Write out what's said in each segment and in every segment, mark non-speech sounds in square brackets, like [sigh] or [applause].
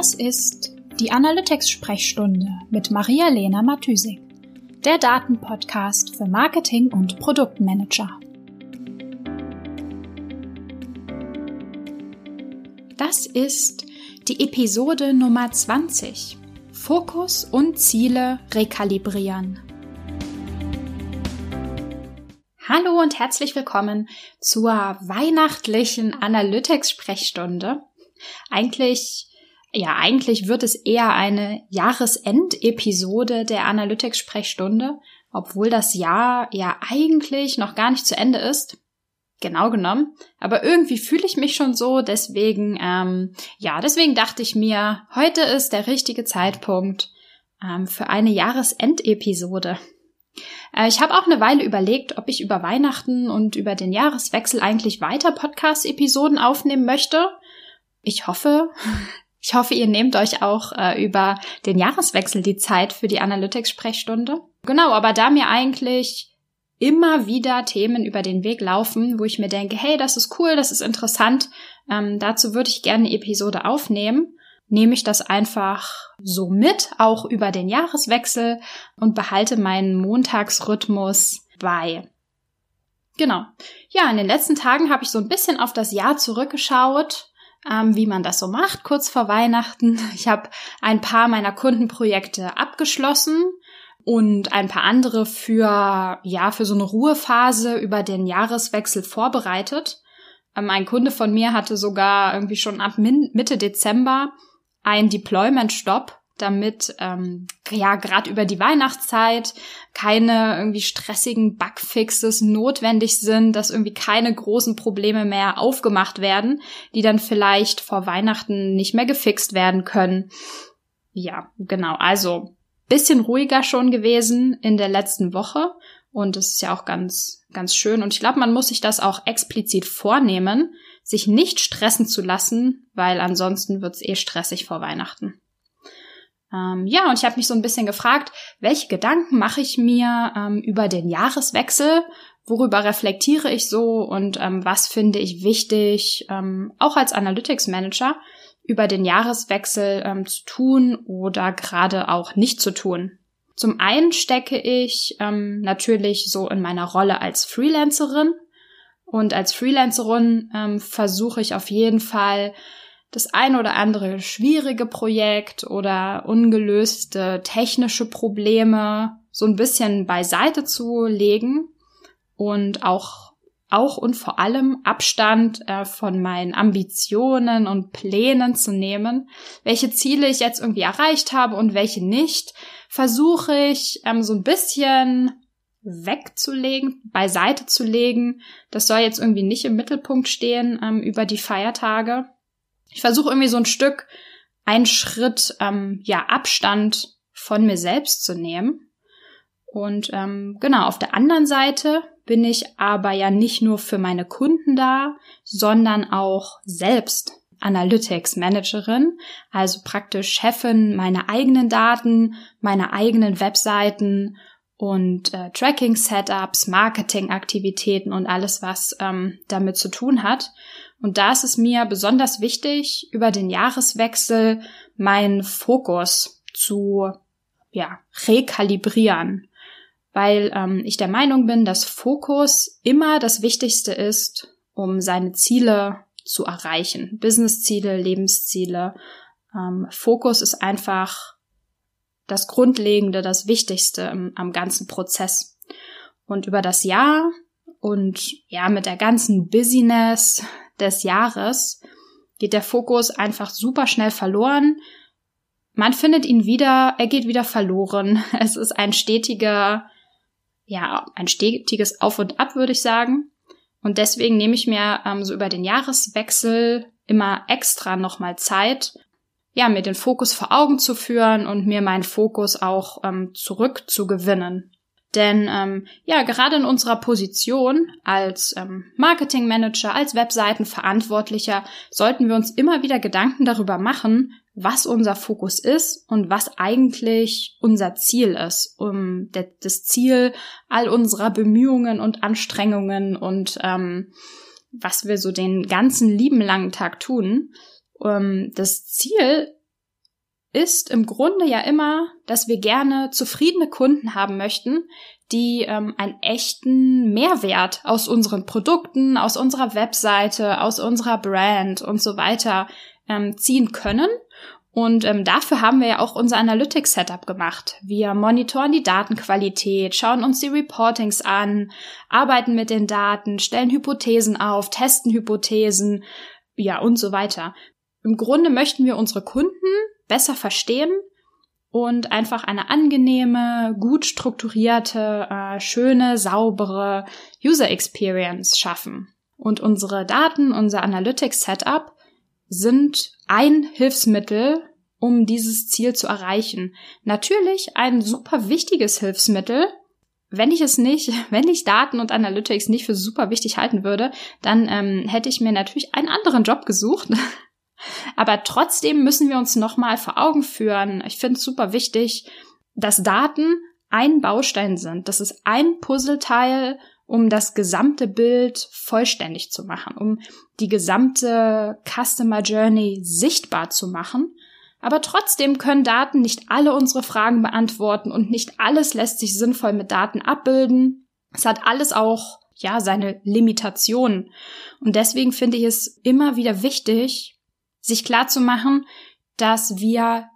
Das ist die Analytics-Sprechstunde mit Maria-Lena Matysik, der Datenpodcast für Marketing- und Produktmanager. Das ist die Episode Nummer 20. Fokus und Ziele rekalibrieren. Hallo und herzlich willkommen zur weihnachtlichen Analytics-Sprechstunde. Eigentlich, ja, eigentlich wird es eher eine Jahresendepisode der Analytics-Sprechstunde, obwohl das Jahr ja eigentlich noch gar nicht zu Ende ist. Genau genommen. Aber irgendwie fühle ich mich schon so, deswegen, ähm, ja, deswegen dachte ich mir, heute ist der richtige Zeitpunkt ähm, für eine Jahresendepisode. Äh, ich habe auch eine Weile überlegt, ob ich über Weihnachten und über den Jahreswechsel eigentlich weiter Podcast-Episoden aufnehmen möchte. Ich hoffe, ich hoffe, ihr nehmt euch auch äh, über den Jahreswechsel die Zeit für die Analytics-Sprechstunde. Genau, aber da mir eigentlich immer wieder Themen über den Weg laufen, wo ich mir denke, hey, das ist cool, das ist interessant, ähm, dazu würde ich gerne eine Episode aufnehmen nehme ich das einfach so mit, auch über den Jahreswechsel und behalte meinen Montagsrhythmus bei. Genau. Ja, in den letzten Tagen habe ich so ein bisschen auf das Jahr zurückgeschaut, ähm, wie man das so macht, kurz vor Weihnachten. Ich habe ein paar meiner Kundenprojekte abgeschlossen und ein paar andere für, ja, für so eine Ruhephase über den Jahreswechsel vorbereitet. Ähm, ein Kunde von mir hatte sogar irgendwie schon ab Mitte Dezember ein Deployment-Stop, damit ähm, ja gerade über die Weihnachtszeit keine irgendwie stressigen Bugfixes notwendig sind, dass irgendwie keine großen Probleme mehr aufgemacht werden, die dann vielleicht vor Weihnachten nicht mehr gefixt werden können. Ja, genau. Also bisschen ruhiger schon gewesen in der letzten Woche und es ist ja auch ganz ganz schön und ich glaube, man muss sich das auch explizit vornehmen, sich nicht stressen zu lassen, weil ansonsten wird's eh stressig vor Weihnachten. Ähm, ja, und ich habe mich so ein bisschen gefragt, welche Gedanken mache ich mir ähm, über den Jahreswechsel? Worüber reflektiere ich so und ähm, was finde ich wichtig, ähm, auch als Analytics Manager, über den Jahreswechsel ähm, zu tun oder gerade auch nicht zu tun? Zum einen stecke ich ähm, natürlich so in meiner Rolle als Freelancerin und als Freelancerin versuche ich auf jeden Fall das ein oder andere schwierige Projekt oder ungelöste technische Probleme so ein bisschen beiseite zu legen und auch auch und vor allem Abstand äh, von meinen Ambitionen und Plänen zu nehmen, welche Ziele ich jetzt irgendwie erreicht habe und welche nicht, versuche ich ähm, so ein bisschen wegzulegen, beiseite zu legen. Das soll jetzt irgendwie nicht im Mittelpunkt stehen ähm, über die Feiertage. Ich versuche irgendwie so ein Stück, einen Schritt, ähm, ja, Abstand von mir selbst zu nehmen. Und ähm, genau, auf der anderen Seite bin ich aber ja nicht nur für meine Kunden da, sondern auch selbst Analytics Managerin, also praktisch Chefin meiner eigenen Daten, meiner eigenen Webseiten und äh, Tracking-Setups, Marketing-Aktivitäten und alles, was ähm, damit zu tun hat. Und da ist es mir besonders wichtig, über den Jahreswechsel meinen Fokus zu ja, rekalibrieren, weil ähm, ich der Meinung bin, dass Fokus immer das Wichtigste ist, um seine Ziele zu erreichen. Businessziele, Lebensziele. Ähm, Fokus ist einfach das Grundlegende, das Wichtigste im, am ganzen Prozess. Und über das Jahr und ja, mit der ganzen Business des Jahres geht der Fokus einfach super schnell verloren. Man findet ihn wieder, er geht wieder verloren. [laughs] Es ist ein stetiger, ja, ein stetiges Auf und Ab, würde ich sagen. Und deswegen nehme ich mir ähm, so über den Jahreswechsel immer extra nochmal Zeit, ja, mir den Fokus vor Augen zu führen und mir meinen Fokus auch ähm, zurückzugewinnen. Denn ähm, ja, gerade in unserer Position als ähm, Marketingmanager, als Webseitenverantwortlicher sollten wir uns immer wieder Gedanken darüber machen, was unser Fokus ist und was eigentlich unser Ziel ist. Um das Ziel all unserer Bemühungen und Anstrengungen und ähm, was wir so den ganzen lieben langen Tag tun. Ähm, das Ziel ist im Grunde ja immer, dass wir gerne zufriedene Kunden haben möchten, die ähm, einen echten Mehrwert aus unseren Produkten, aus unserer Webseite, aus unserer Brand und so weiter ähm, ziehen können. Und ähm, dafür haben wir ja auch unser Analytics-Setup gemacht. Wir monitoren die Datenqualität, schauen uns die Reportings an, arbeiten mit den Daten, stellen Hypothesen auf, testen Hypothesen, ja und so weiter. Im Grunde möchten wir unsere Kunden besser verstehen und einfach eine angenehme, gut strukturierte, äh, schöne, saubere User Experience schaffen. Und unsere Daten, unser Analytics Setup sind ein Hilfsmittel, um dieses Ziel zu erreichen. Natürlich ein super wichtiges Hilfsmittel. Wenn ich es nicht, [laughs] wenn ich Daten und Analytics nicht für super wichtig halten würde, dann ähm, hätte ich mir natürlich einen anderen Job gesucht. [laughs] Aber trotzdem müssen wir uns nochmal vor Augen führen. Ich finde es super wichtig, dass Daten ein Baustein sind. Das ist ein Puzzleteil, um das gesamte Bild vollständig zu machen, um die gesamte Customer Journey sichtbar zu machen. Aber trotzdem können Daten nicht alle unsere Fragen beantworten und nicht alles lässt sich sinnvoll mit Daten abbilden. Es hat alles auch, ja, seine Limitationen. Und deswegen finde ich es immer wieder wichtig, sich klar zu machen, dass wir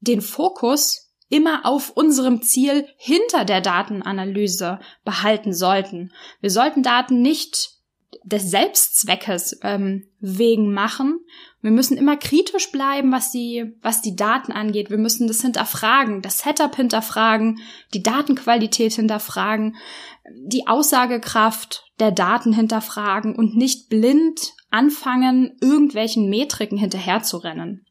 den Fokus immer auf unserem Ziel hinter der Datenanalyse behalten sollten. Wir sollten Daten nicht des Selbstzweckes ähm, wegen machen. Wir müssen immer kritisch bleiben, was die, was die Daten angeht. Wir müssen das hinterfragen, das Setup hinterfragen, die Datenqualität hinterfragen, die Aussagekraft der Daten hinterfragen und nicht blind anfangen, irgendwelchen Metriken hinterherzurennen.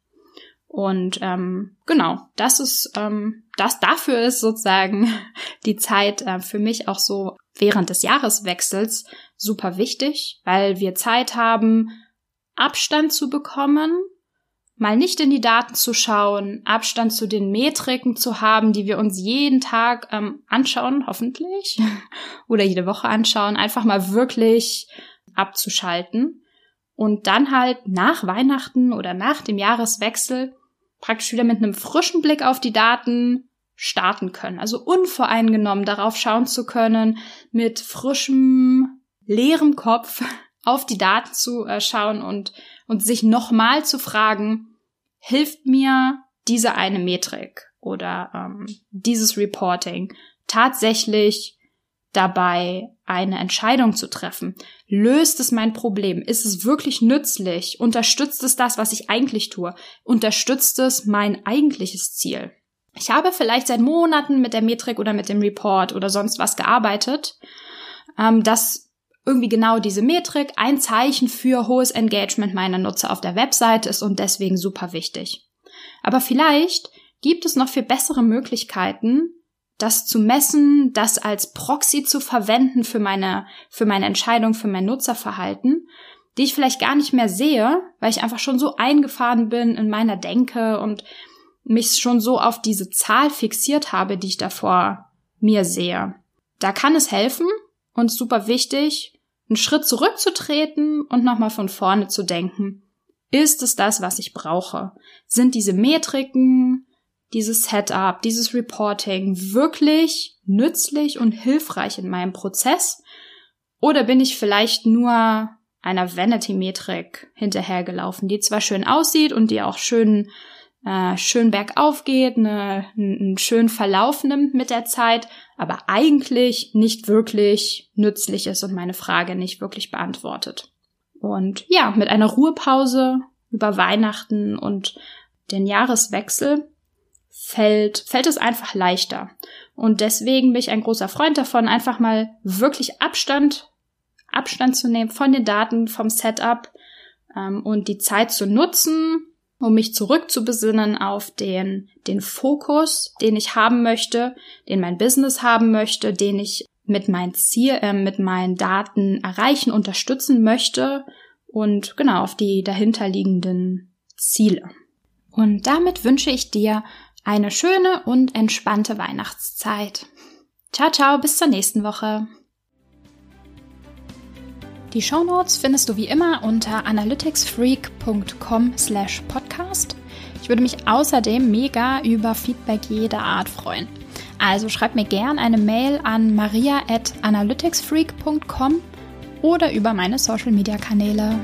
Und ähm, genau, das ist ähm, das dafür ist sozusagen [laughs] die Zeit äh, für mich auch so während des Jahreswechsels super wichtig, weil wir Zeit haben, Abstand zu bekommen, mal nicht in die Daten zu schauen, Abstand zu den Metriken zu haben, die wir uns jeden Tag ähm, anschauen, hoffentlich, [laughs] oder jede Woche anschauen, einfach mal wirklich abzuschalten und dann halt nach Weihnachten oder nach dem Jahreswechsel praktisch wieder mit einem frischen Blick auf die Daten starten können. Also unvoreingenommen darauf schauen zu können, mit frischem, leerem Kopf [laughs] auf die Daten zu äh, schauen und, und sich nochmal zu fragen, hilft mir diese eine Metrik oder ähm, dieses Reporting tatsächlich dabei, eine Entscheidung zu treffen. Löst es mein Problem? Ist es wirklich nützlich? Unterstützt es das, was ich eigentlich tue? Unterstützt es mein eigentliches Ziel? Ich habe vielleicht seit Monaten mit der Metrik oder mit dem Report oder sonst was gearbeitet, ähm, dass irgendwie genau diese Metrik ein Zeichen für hohes Engagement meiner Nutzer auf der Webseite ist und deswegen super wichtig. Aber vielleicht gibt es noch viel bessere Möglichkeiten, das zu messen, das als Proxy zu verwenden für meine, für meine Entscheidung, für mein Nutzerverhalten, die ich vielleicht gar nicht mehr sehe, weil ich einfach schon so eingefahren bin in meiner Denke und mich schon so auf diese Zahl fixiert habe, die ich davor mir sehe. Da kann es helfen und super wichtig, einen Schritt zurückzutreten und nochmal von vorne zu denken. Ist es das, was ich brauche? Sind diese Metriken, dieses Setup, dieses Reporting wirklich nützlich und hilfreich in meinem Prozess? Oder bin ich vielleicht nur einer Vanity-Metrik hinterhergelaufen, die zwar schön aussieht und die auch schön, äh, schön bergauf geht, eine, einen schönen Verlauf nimmt mit der Zeit, aber eigentlich nicht wirklich nützlich ist und meine Frage nicht wirklich beantwortet. Und ja, mit einer Ruhepause über Weihnachten und den Jahreswechsel fällt, fällt es einfach leichter. Und deswegen bin ich ein großer Freund davon, einfach mal wirklich Abstand, Abstand zu nehmen von den Daten, vom Setup ähm, und die Zeit zu nutzen, um mich zurückzubesinnen auf den, den Fokus, den ich haben möchte, den mein Business haben möchte, den ich mit meinen Ziel, äh, mit meinen Daten erreichen, unterstützen möchte und genau auf die dahinterliegenden Ziele. Und damit wünsche ich dir eine schöne und entspannte Weihnachtszeit. Ciao, ciao, bis zur nächsten Woche. Die Shownotes findest du wie immer unter analyticsfreak.com slash podcast. Ich würde mich außerdem mega über Feedback jeder Art freuen. Also schreib mir gern eine Mail an maria@analyticsfreak.com oder über meine Social Media Kanäle.